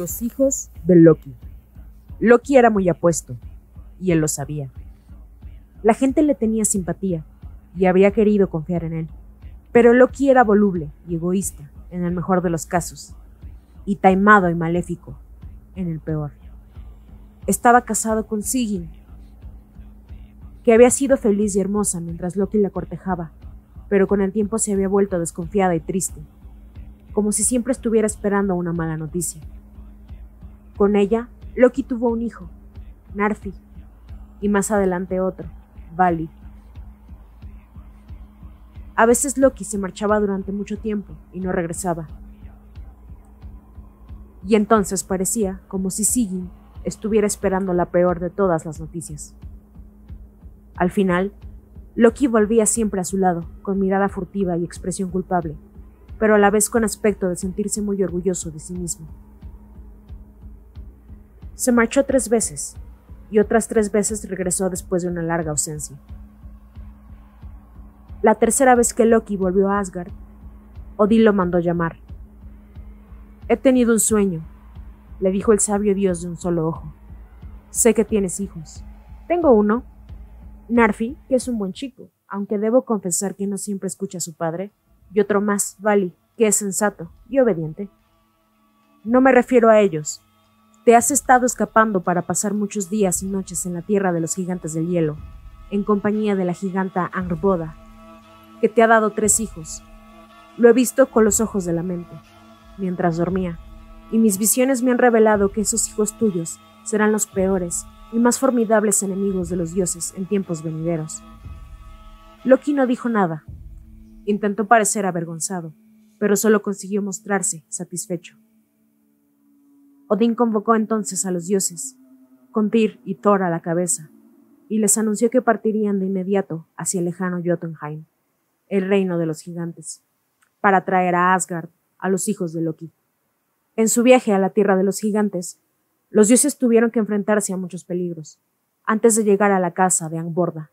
Los hijos de Loki. Loki era muy apuesto, y él lo sabía. La gente le tenía simpatía, y había querido confiar en él. Pero Loki era voluble y egoísta, en el mejor de los casos, y taimado y maléfico, en el peor. Estaba casado con Sigyn, que había sido feliz y hermosa mientras Loki la cortejaba, pero con el tiempo se había vuelto desconfiada y triste, como si siempre estuviera esperando una mala noticia. Con ella, Loki tuvo un hijo, Narfi, y más adelante otro, Vali. A veces Loki se marchaba durante mucho tiempo y no regresaba. Y entonces parecía como si Sigyn estuviera esperando la peor de todas las noticias. Al final, Loki volvía siempre a su lado, con mirada furtiva y expresión culpable, pero a la vez con aspecto de sentirse muy orgulloso de sí mismo. Se marchó tres veces, y otras tres veces regresó después de una larga ausencia. La tercera vez que Loki volvió a Asgard, Odin lo mandó llamar. He tenido un sueño, le dijo el sabio dios de un solo ojo. Sé que tienes hijos. Tengo uno. Narfi, que es un buen chico, aunque debo confesar que no siempre escucha a su padre, y otro más, Vali, que es sensato y obediente. No me refiero a ellos, te has estado escapando para pasar muchos días y noches en la tierra de los gigantes del hielo, en compañía de la giganta Angrboda, que te ha dado tres hijos. Lo he visto con los ojos de la mente, mientras dormía, y mis visiones me han revelado que esos hijos tuyos serán los peores y más formidables enemigos de los dioses en tiempos venideros. Loki no dijo nada. Intentó parecer avergonzado, pero solo consiguió mostrarse satisfecho. Odín convocó entonces a los dioses, con Tyr y Thor a la cabeza, y les anunció que partirían de inmediato hacia el lejano Jotunheim, el reino de los gigantes, para traer a Asgard a los hijos de Loki. En su viaje a la tierra de los gigantes, los dioses tuvieron que enfrentarse a muchos peligros, antes de llegar a la casa de Angborda.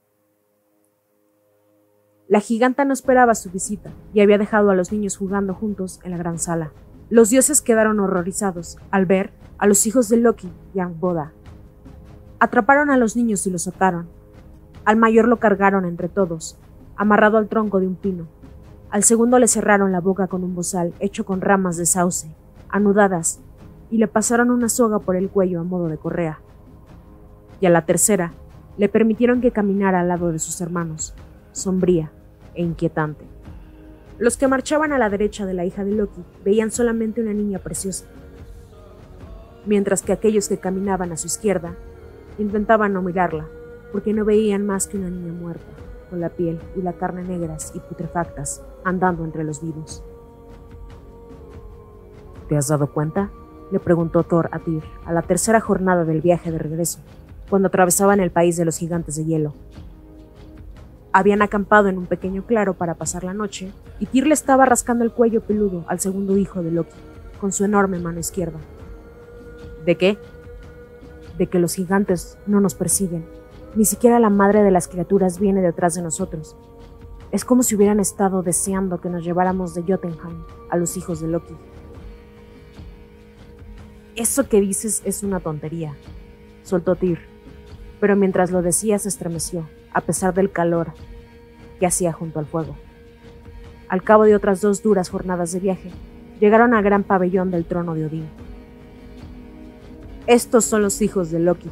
La giganta no esperaba su visita y había dejado a los niños jugando juntos en la gran sala. Los dioses quedaron horrorizados al ver a los hijos de Loki y Angboda. Atraparon a los niños y los ataron. Al mayor lo cargaron entre todos, amarrado al tronco de un pino. Al segundo le cerraron la boca con un bozal hecho con ramas de sauce, anudadas, y le pasaron una soga por el cuello a modo de correa. Y a la tercera le permitieron que caminara al lado de sus hermanos, sombría e inquietante. Los que marchaban a la derecha de la hija de Loki veían solamente una niña preciosa, mientras que aquellos que caminaban a su izquierda intentaban no mirarla, porque no veían más que una niña muerta, con la piel y la carne negras y putrefactas, andando entre los vivos. ¿Te has dado cuenta? le preguntó Thor a Tyr a la tercera jornada del viaje de regreso, cuando atravesaban el país de los gigantes de hielo. Habían acampado en un pequeño claro para pasar la noche, y Tyr le estaba rascando el cuello peludo al segundo hijo de Loki, con su enorme mano izquierda. ¿De qué? De que los gigantes no nos persiguen. Ni siquiera la madre de las criaturas viene detrás de nosotros. Es como si hubieran estado deseando que nos lleváramos de Jotunheim a los hijos de Loki. Eso que dices es una tontería, soltó Tyr, pero mientras lo decía se estremeció a pesar del calor que hacía junto al fuego. Al cabo de otras dos duras jornadas de viaje, llegaron al gran pabellón del trono de Odín. Estos son los hijos de Loki,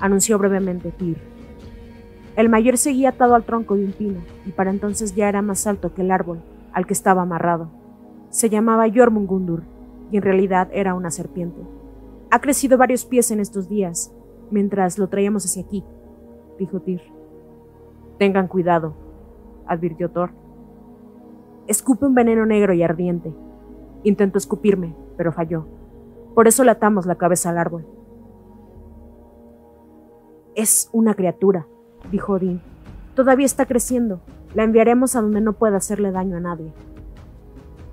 anunció brevemente Tyr. El mayor seguía atado al tronco de un pino, y para entonces ya era más alto que el árbol al que estaba amarrado. Se llamaba Jormungundur, y en realidad era una serpiente. Ha crecido varios pies en estos días, mientras lo traíamos hacia aquí, dijo Tyr. Tengan cuidado, advirtió Thor. Escupe un veneno negro y ardiente. Intentó escupirme, pero falló. Por eso le atamos la cabeza al árbol. Es una criatura, dijo Odín. Todavía está creciendo. La enviaremos a donde no pueda hacerle daño a nadie.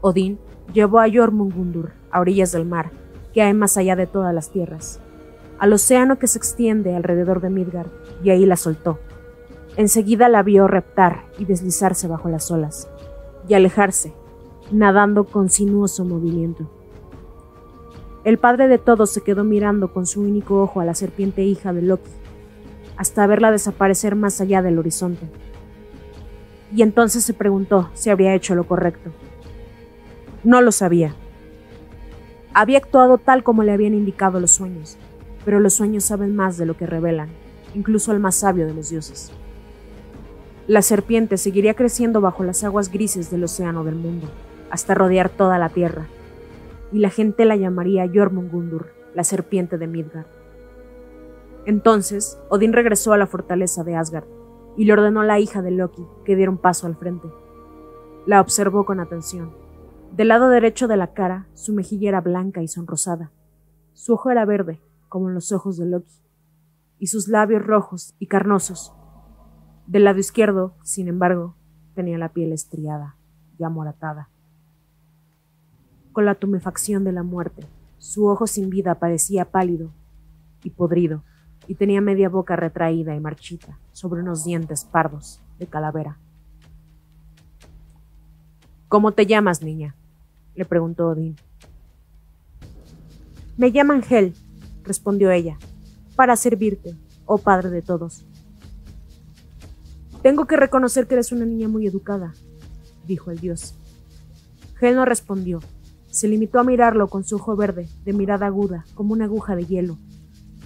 Odín llevó a Jormungundur a orillas del mar, que hay más allá de todas las tierras, al océano que se extiende alrededor de Midgard, y ahí la soltó. Enseguida la vio reptar y deslizarse bajo las olas, y alejarse, nadando con sinuoso movimiento. El padre de todos se quedó mirando con su único ojo a la serpiente hija de Loki, hasta verla desaparecer más allá del horizonte. Y entonces se preguntó si habría hecho lo correcto. No lo sabía. Había actuado tal como le habían indicado los sueños, pero los sueños saben más de lo que revelan, incluso el más sabio de los dioses. La serpiente seguiría creciendo bajo las aguas grises del océano del mundo, hasta rodear toda la tierra, y la gente la llamaría Jormungundur, la serpiente de Midgard. Entonces, Odín regresó a la fortaleza de Asgard y le ordenó a la hija de Loki que diera un paso al frente. La observó con atención. Del lado derecho de la cara, su mejilla era blanca y sonrosada. Su ojo era verde, como los ojos de Loki, y sus labios rojos y carnosos. Del lado izquierdo, sin embargo, tenía la piel estriada y amoratada con la tumefacción de la muerte. Su ojo sin vida parecía pálido y podrido, y tenía media boca retraída y marchita sobre unos dientes pardos de calavera. ¿Cómo te llamas, niña? le preguntó Odín. Me llaman Hel, respondió ella, para servirte, oh padre de todos. Tengo que reconocer que eres una niña muy educada, dijo el dios. Hel no respondió, se limitó a mirarlo con su ojo verde, de mirada aguda, como una aguja de hielo,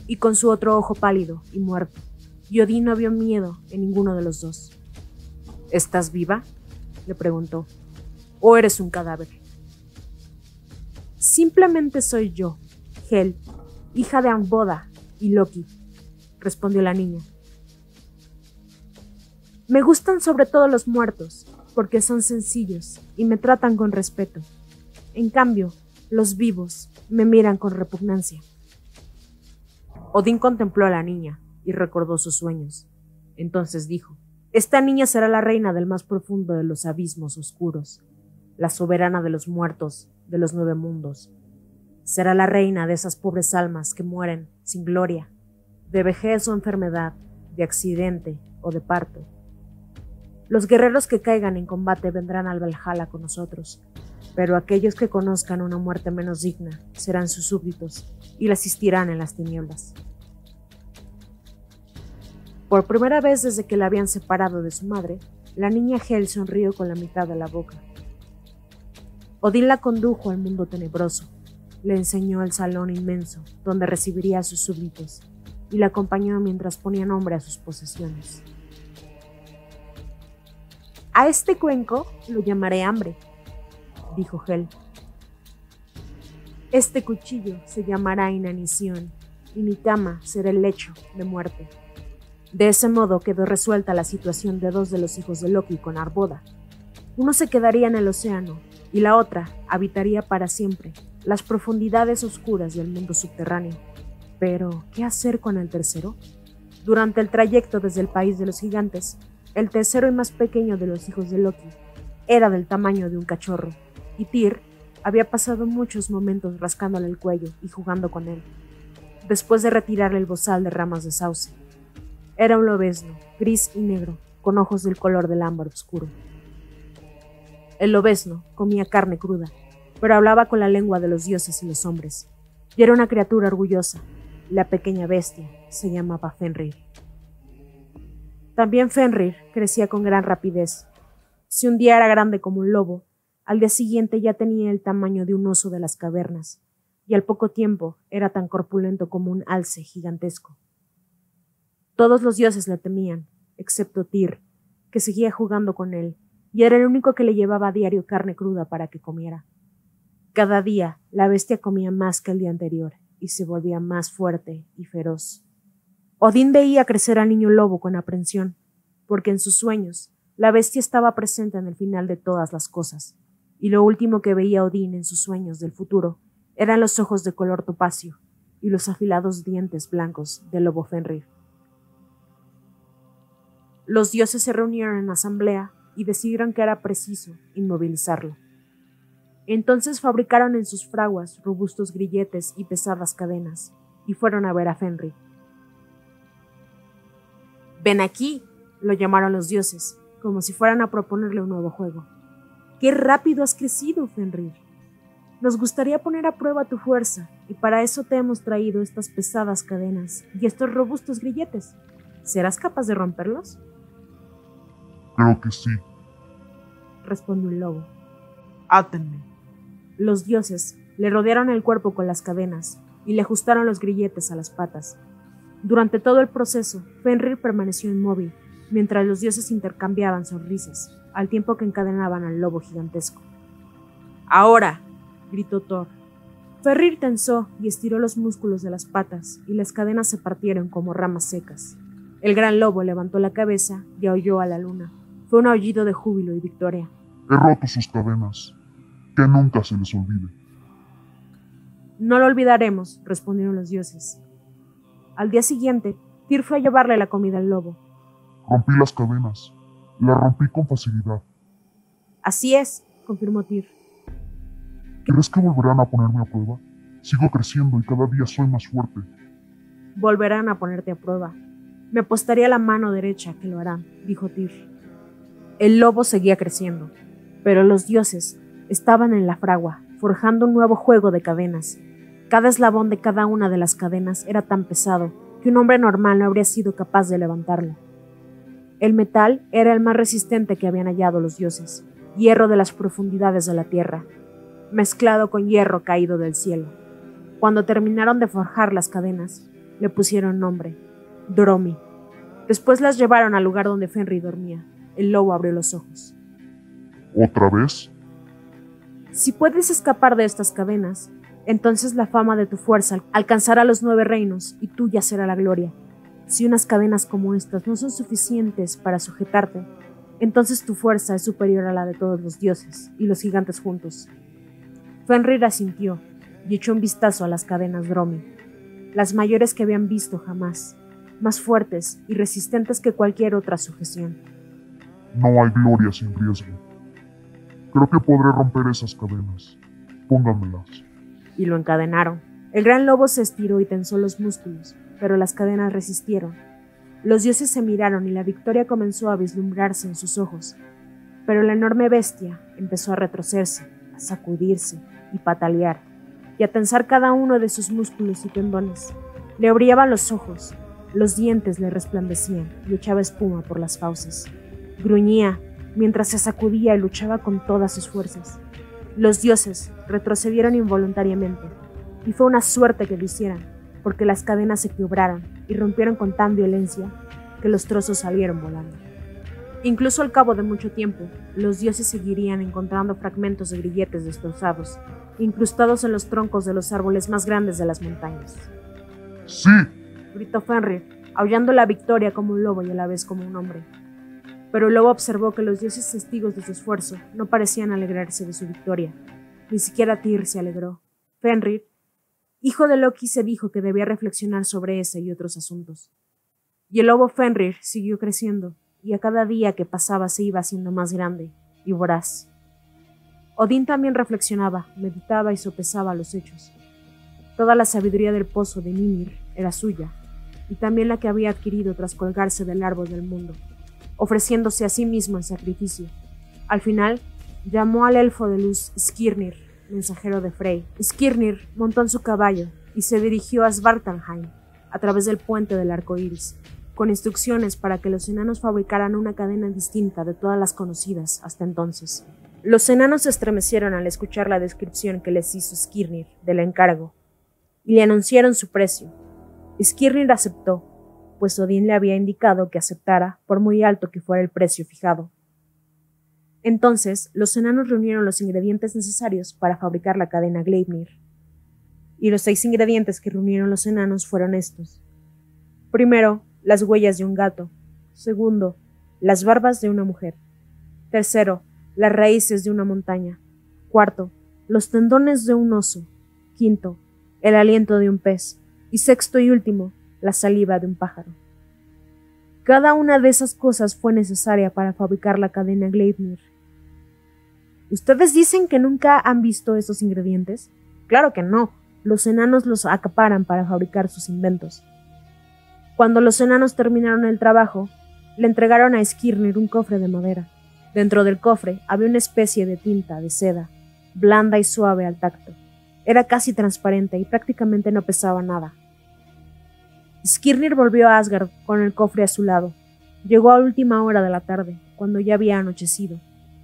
y con su otro ojo pálido y muerto. Y Odín no vio miedo en ninguno de los dos. ¿Estás viva? le preguntó. ¿O eres un cadáver? Simplemente soy yo, Hel, hija de Amboda y Loki, respondió la niña. Me gustan sobre todo los muertos, porque son sencillos y me tratan con respeto. En cambio, los vivos me miran con repugnancia. Odín contempló a la niña y recordó sus sueños. Entonces dijo, Esta niña será la reina del más profundo de los abismos oscuros, la soberana de los muertos de los nueve mundos. Será la reina de esas pobres almas que mueren sin gloria, de vejez o enfermedad, de accidente o de parto. Los guerreros que caigan en combate vendrán al Valhalla con nosotros, pero aquellos que conozcan una muerte menos digna serán sus súbditos y la asistirán en las tinieblas. Por primera vez desde que la habían separado de su madre, la niña Hel sonrió con la mitad de la boca. Odín la condujo al mundo tenebroso, le enseñó el salón inmenso donde recibiría a sus súbditos y la acompañó mientras ponía nombre a sus posesiones. A este cuenco lo llamaré hambre, dijo Hel. Este cuchillo se llamará inanición y mi cama será el lecho de muerte. De ese modo quedó resuelta la situación de dos de los hijos de Loki con Arboda. Uno se quedaría en el océano y la otra habitaría para siempre las profundidades oscuras del mundo subterráneo. Pero, ¿qué hacer con el tercero? Durante el trayecto desde el país de los gigantes, el tercero y más pequeño de los hijos de Loki era del tamaño de un cachorro y Tyr había pasado muchos momentos rascándole el cuello y jugando con él, después de retirarle el bozal de ramas de sauce. Era un lobesno, gris y negro, con ojos del color del ámbar oscuro. El lobesno comía carne cruda, pero hablaba con la lengua de los dioses y los hombres, y era una criatura orgullosa. La pequeña bestia se llamaba Fenrir. También Fenrir crecía con gran rapidez. Si un día era grande como un lobo, al día siguiente ya tenía el tamaño de un oso de las cavernas, y al poco tiempo era tan corpulento como un alce gigantesco. Todos los dioses le temían, excepto Tyr, que seguía jugando con él, y era el único que le llevaba a diario carne cruda para que comiera. Cada día la bestia comía más que el día anterior, y se volvía más fuerte y feroz. Odín veía crecer al niño lobo con aprensión, porque en sus sueños la bestia estaba presente en el final de todas las cosas, y lo último que veía Odín en sus sueños del futuro eran los ojos de color topacio y los afilados dientes blancos del lobo Fenrir. Los dioses se reunieron en asamblea y decidieron que era preciso inmovilizarlo. Entonces fabricaron en sus fraguas robustos grilletes y pesadas cadenas, y fueron a ver a Fenrir. Ven aquí, lo llamaron los dioses, como si fueran a proponerle un nuevo juego. ¡Qué rápido has crecido, Fenrir! Nos gustaría poner a prueba tu fuerza, y para eso te hemos traído estas pesadas cadenas y estos robustos grilletes. ¿Serás capaz de romperlos? Creo que sí, respondió el lobo. Átenme. Los dioses le rodearon el cuerpo con las cadenas y le ajustaron los grilletes a las patas. Durante todo el proceso, Fenrir permaneció inmóvil, mientras los dioses intercambiaban sonrisas, al tiempo que encadenaban al lobo gigantesco. Ahora, gritó Thor. Fenrir tensó y estiró los músculos de las patas, y las cadenas se partieron como ramas secas. El gran lobo levantó la cabeza y aulló a la luna. Fue un aullido de júbilo y victoria. He roto sus cadenas. Que nunca se les olvide. No lo olvidaremos, respondieron los dioses. Al día siguiente, Tyr fue a llevarle la comida al lobo. Rompí las cadenas. Las rompí con facilidad. Así es, confirmó Tyr. ¿Crees que volverán a ponerme a prueba? Sigo creciendo y cada día soy más fuerte. Volverán a ponerte a prueba. Me apostaría la mano derecha que lo harán, dijo Tyr. El lobo seguía creciendo, pero los dioses estaban en la fragua, forjando un nuevo juego de cadenas. Cada eslabón de cada una de las cadenas era tan pesado que un hombre normal no habría sido capaz de levantarlo. El metal era el más resistente que habían hallado los dioses, hierro de las profundidades de la tierra, mezclado con hierro caído del cielo. Cuando terminaron de forjar las cadenas, le pusieron nombre, Dromi. Después las llevaron al lugar donde Fenrir dormía. El lobo abrió los ojos. ¿Otra vez? Si puedes escapar de estas cadenas, entonces la fama de tu fuerza alcanzará los nueve reinos y tuya será la gloria. Si unas cadenas como estas no son suficientes para sujetarte, entonces tu fuerza es superior a la de todos los dioses y los gigantes juntos. Fenrir asintió y echó un vistazo a las cadenas Dromi, las mayores que habían visto jamás, más fuertes y resistentes que cualquier otra sujeción. No hay gloria sin riesgo. Creo que podré romper esas cadenas. Póngamelas. Y lo encadenaron. El gran lobo se estiró y tensó los músculos, pero las cadenas resistieron. Los dioses se miraron y la victoria comenzó a vislumbrarse en sus ojos. Pero la enorme bestia empezó a retrocederse, a sacudirse y patalear, y a tensar cada uno de sus músculos y tendones. Le brillaban los ojos, los dientes le resplandecían y echaba espuma por las fauces. Gruñía mientras se sacudía y luchaba con todas sus fuerzas. Los dioses retrocedieron involuntariamente, y fue una suerte que lo hicieran, porque las cadenas se quebraron y rompieron con tan violencia que los trozos salieron volando. Incluso al cabo de mucho tiempo, los dioses seguirían encontrando fragmentos de grilletes destrozados, incrustados en los troncos de los árboles más grandes de las montañas. ¡Sí! gritó Fenrir, aullando la victoria como un lobo y a la vez como un hombre pero luego observó que los dioses testigos de su esfuerzo no parecían alegrarse de su victoria. Ni siquiera Tyr se alegró. Fenrir, hijo de Loki, se dijo que debía reflexionar sobre ese y otros asuntos. Y el lobo Fenrir siguió creciendo, y a cada día que pasaba se iba haciendo más grande y voraz. Odín también reflexionaba, meditaba y sopesaba los hechos. Toda la sabiduría del pozo de Mimir era suya, y también la que había adquirido tras colgarse del árbol del mundo ofreciéndose a sí mismo en sacrificio. Al final, llamó al elfo de luz Skirnir, mensajero de Frey. Skirnir montó en su caballo y se dirigió a Svartalheim, a través del puente del arco iris, con instrucciones para que los enanos fabricaran una cadena distinta de todas las conocidas hasta entonces. Los enanos se estremecieron al escuchar la descripción que les hizo Skirnir del encargo y le anunciaron su precio. Skirnir aceptó pues Odín le había indicado que aceptara por muy alto que fuera el precio fijado. Entonces, los enanos reunieron los ingredientes necesarios para fabricar la cadena Gleipnir. Y los seis ingredientes que reunieron los enanos fueron estos. Primero, las huellas de un gato. Segundo, las barbas de una mujer. Tercero, las raíces de una montaña. Cuarto, los tendones de un oso. Quinto, el aliento de un pez. Y sexto y último, la saliva de un pájaro. Cada una de esas cosas fue necesaria para fabricar la cadena Gleipnir. ¿Ustedes dicen que nunca han visto esos ingredientes? Claro que no, los enanos los acaparan para fabricar sus inventos. Cuando los enanos terminaron el trabajo, le entregaron a Skirnir un cofre de madera. Dentro del cofre había una especie de tinta de seda, blanda y suave al tacto. Era casi transparente y prácticamente no pesaba nada. Skirnir volvió a Asgard con el cofre a su lado. Llegó a última hora de la tarde, cuando ya había anochecido.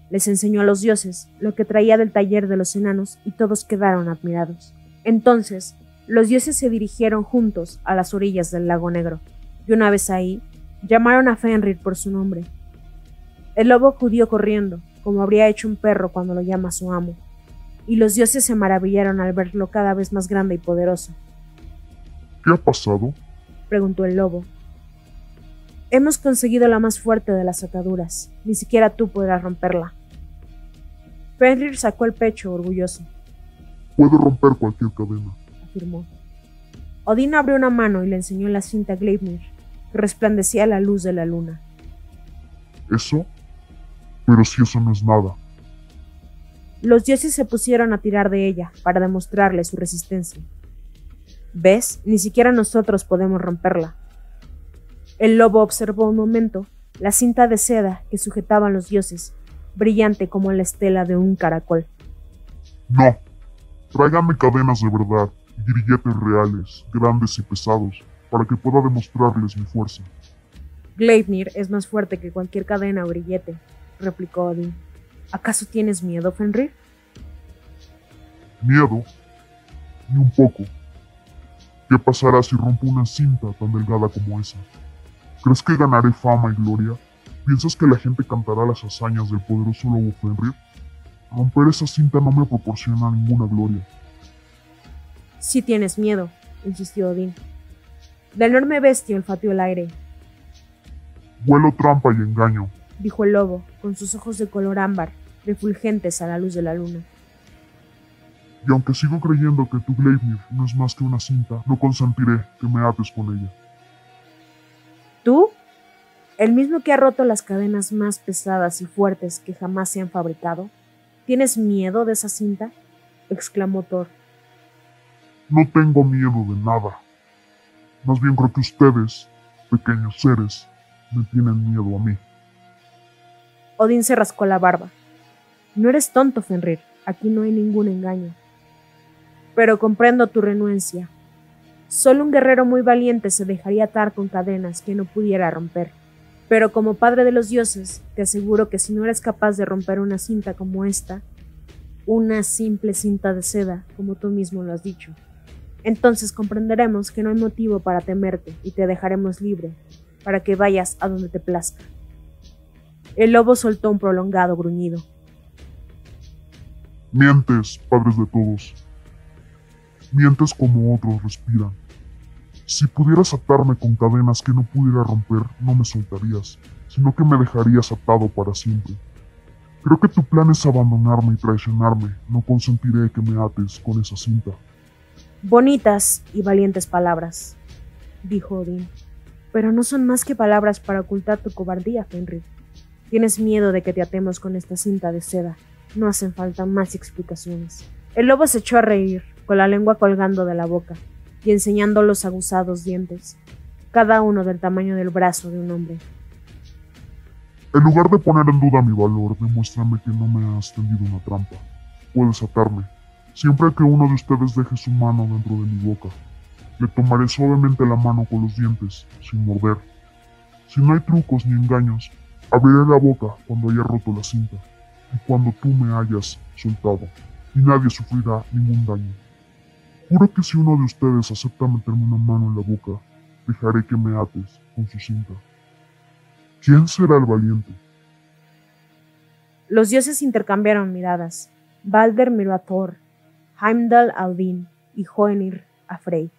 Les enseñó a los dioses lo que traía del taller de los enanos y todos quedaron admirados. Entonces, los dioses se dirigieron juntos a las orillas del lago negro, y una vez ahí, llamaron a Fenrir por su nombre. El lobo acudió corriendo, como habría hecho un perro cuando lo llama su amo, y los dioses se maravillaron al verlo cada vez más grande y poderoso. ¿Qué ha pasado? Preguntó el lobo. Hemos conseguido la más fuerte de las ataduras. Ni siquiera tú podrás romperla. Fenrir sacó el pecho orgulloso. Puedo romper cualquier cadena, afirmó. Odín abrió una mano y le enseñó la cinta Gleipnir, que resplandecía a la luz de la luna. ¿Eso? Pero si eso no es nada. Los dioses se pusieron a tirar de ella para demostrarle su resistencia. ¿Ves? Ni siquiera nosotros podemos romperla. El lobo observó un momento la cinta de seda que sujetaban los dioses, brillante como la estela de un caracol. No, tráigame cadenas de verdad y grilletes reales, grandes y pesados, para que pueda demostrarles mi fuerza. Gleipnir es más fuerte que cualquier cadena o grillete, replicó Odin. ¿Acaso tienes miedo, Fenrir? Miedo, ni un poco. ¿Qué pasará si rompo una cinta tan delgada como esa? ¿Crees que ganaré fama y gloria? ¿Piensas que la gente cantará las hazañas del poderoso lobo Fenrir? Romper esa cinta no me proporciona ninguna gloria. Si tienes miedo, insistió Odín. La enorme bestia olfateó el aire. Huelo trampa y engaño, dijo el lobo, con sus ojos de color ámbar, refulgentes a la luz de la luna. Y aunque sigo creyendo que tu Gleipnir no es más que una cinta, no consentiré que me ates con ella. ¿Tú? El mismo que ha roto las cadenas más pesadas y fuertes que jamás se han fabricado. ¿Tienes miedo de esa cinta? exclamó Thor. No tengo miedo de nada. Más bien creo que ustedes, pequeños seres, me tienen miedo a mí. Odín se rascó la barba. No eres tonto, Fenrir. Aquí no hay ningún engaño pero comprendo tu renuencia. Solo un guerrero muy valiente se dejaría atar con cadenas que no pudiera romper. Pero como padre de los dioses, te aseguro que si no eres capaz de romper una cinta como esta, una simple cinta de seda, como tú mismo lo has dicho, entonces comprenderemos que no hay motivo para temerte y te dejaremos libre, para que vayas a donde te plazca. El lobo soltó un prolongado gruñido. Mientes, padres de todos. Mientes como otros respiran. Si pudieras atarme con cadenas que no pudiera romper, no me soltarías, sino que me dejarías atado para siempre. Creo que tu plan es abandonarme y traicionarme. No consentiré que me ates con esa cinta. Bonitas y valientes palabras, dijo Odín. Pero no son más que palabras para ocultar tu cobardía, Fenrir. Tienes miedo de que te atemos con esta cinta de seda. No hacen falta más explicaciones. El lobo se echó a reír, con la lengua colgando de la boca y enseñando los aguzados dientes, cada uno del tamaño del brazo de un hombre. En lugar de poner en duda mi valor, demuéstrame que no me has tendido una trampa. Puedes atarme, siempre que uno de ustedes deje su mano dentro de mi boca. Le tomaré suavemente la mano con los dientes, sin morder. Si no hay trucos ni engaños, abriré la boca cuando haya roto la cinta y cuando tú me hayas soltado, y nadie sufrirá ningún daño. Juro que si uno de ustedes acepta meterme una mano en la boca, dejaré que me ates con su cinta. ¿Quién será el valiente? Los dioses intercambiaron miradas. Balder miró a Thor, Heimdall a Odín y Hoenir a Frey.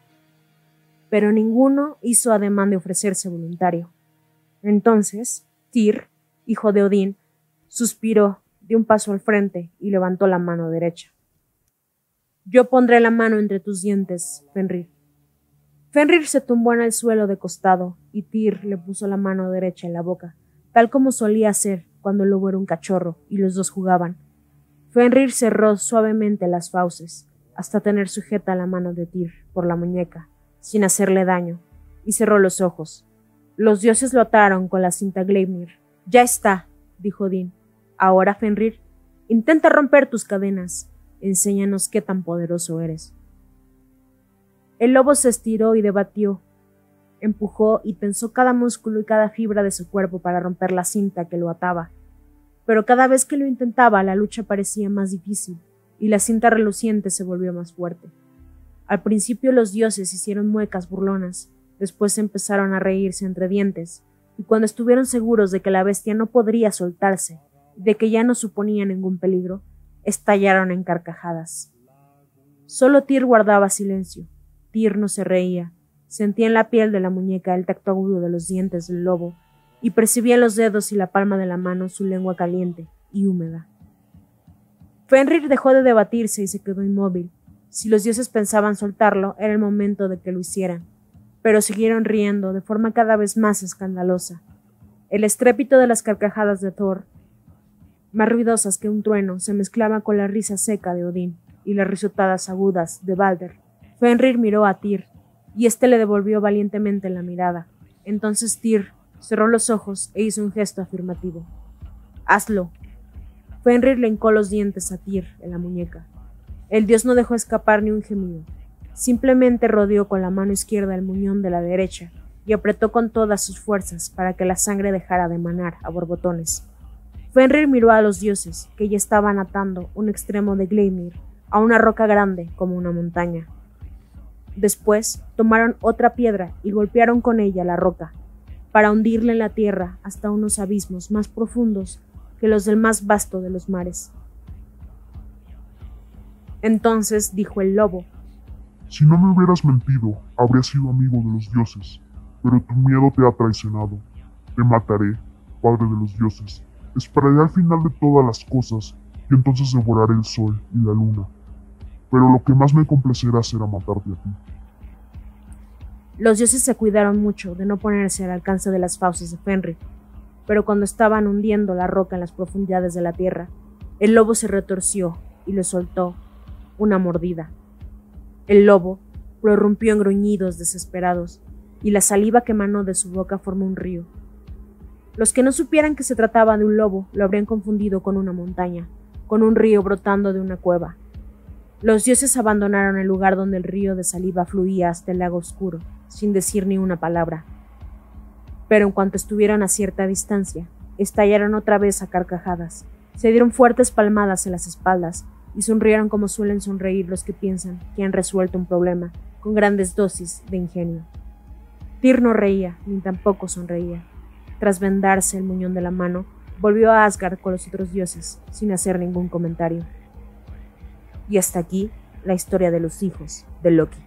Pero ninguno hizo ademán de ofrecerse voluntario. Entonces, Tyr, hijo de Odín, suspiró, dio un paso al frente y levantó la mano derecha. Yo pondré la mano entre tus dientes, Fenrir. Fenrir se tumbó en el suelo de costado y Tyr le puso la mano derecha en la boca, tal como solía hacer cuando el lobo era un cachorro y los dos jugaban. Fenrir cerró suavemente las fauces hasta tener sujeta la mano de Tyr por la muñeca, sin hacerle daño, y cerró los ojos. Los dioses lo ataron con la cinta Gleipnir. Ya está, dijo Odín. Ahora, Fenrir, intenta romper tus cadenas. Enséñanos qué tan poderoso eres. El lobo se estiró y debatió, empujó y tensó cada músculo y cada fibra de su cuerpo para romper la cinta que lo ataba. Pero cada vez que lo intentaba, la lucha parecía más difícil, y la cinta reluciente se volvió más fuerte. Al principio los dioses hicieron muecas burlonas, después empezaron a reírse entre dientes, y cuando estuvieron seguros de que la bestia no podría soltarse, de que ya no suponía ningún peligro, estallaron en carcajadas. Solo Tyr guardaba silencio. Tyr no se reía. Sentía en la piel de la muñeca el tacto agudo de los dientes del lobo y percibía en los dedos y la palma de la mano su lengua caliente y húmeda. Fenrir dejó de debatirse y se quedó inmóvil. Si los dioses pensaban soltarlo, era el momento de que lo hicieran. Pero siguieron riendo de forma cada vez más escandalosa. El estrépito de las carcajadas de Thor más ruidosas que un trueno, se mezclaban con la risa seca de Odín y las risotadas agudas de Balder. Fenrir miró a Tyr, y éste le devolvió valientemente la mirada. Entonces Tyr cerró los ojos e hizo un gesto afirmativo. Hazlo. Fenrir le hincó los dientes a Tyr en la muñeca. El dios no dejó escapar ni un gemido. Simplemente rodeó con la mano izquierda el muñón de la derecha y apretó con todas sus fuerzas para que la sangre dejara de manar a borbotones. Fenrir miró a los dioses, que ya estaban atando un extremo de Gleimir a una roca grande como una montaña. Después tomaron otra piedra y golpearon con ella la roca, para hundirle en la tierra hasta unos abismos más profundos que los del más vasto de los mares. Entonces dijo el lobo, Si no me hubieras mentido, habría sido amigo de los dioses, pero tu miedo te ha traicionado. Te mataré, padre de los dioses, Esperaré al final de todas las cosas y entonces devoraré el sol y la luna. Pero lo que más me complacerá será matarte a ti. Los dioses se cuidaron mucho de no ponerse al alcance de las fauces de Fenrir, pero cuando estaban hundiendo la roca en las profundidades de la tierra, el lobo se retorció y le soltó una mordida. El lobo prorrumpió en gruñidos desesperados, y la saliva que emanó de su boca formó un río. Los que no supieran que se trataba de un lobo lo habrían confundido con una montaña, con un río brotando de una cueva. Los dioses abandonaron el lugar donde el río de saliva fluía hasta el lago oscuro, sin decir ni una palabra. Pero en cuanto estuvieron a cierta distancia, estallaron otra vez a carcajadas, se dieron fuertes palmadas en las espaldas y sonrieron como suelen sonreír los que piensan que han resuelto un problema con grandes dosis de ingenio. Tyr no reía, ni tampoco sonreía. Tras vendarse el muñón de la mano, volvió a Asgard con los otros dioses, sin hacer ningún comentario. Y hasta aquí la historia de los hijos de Loki.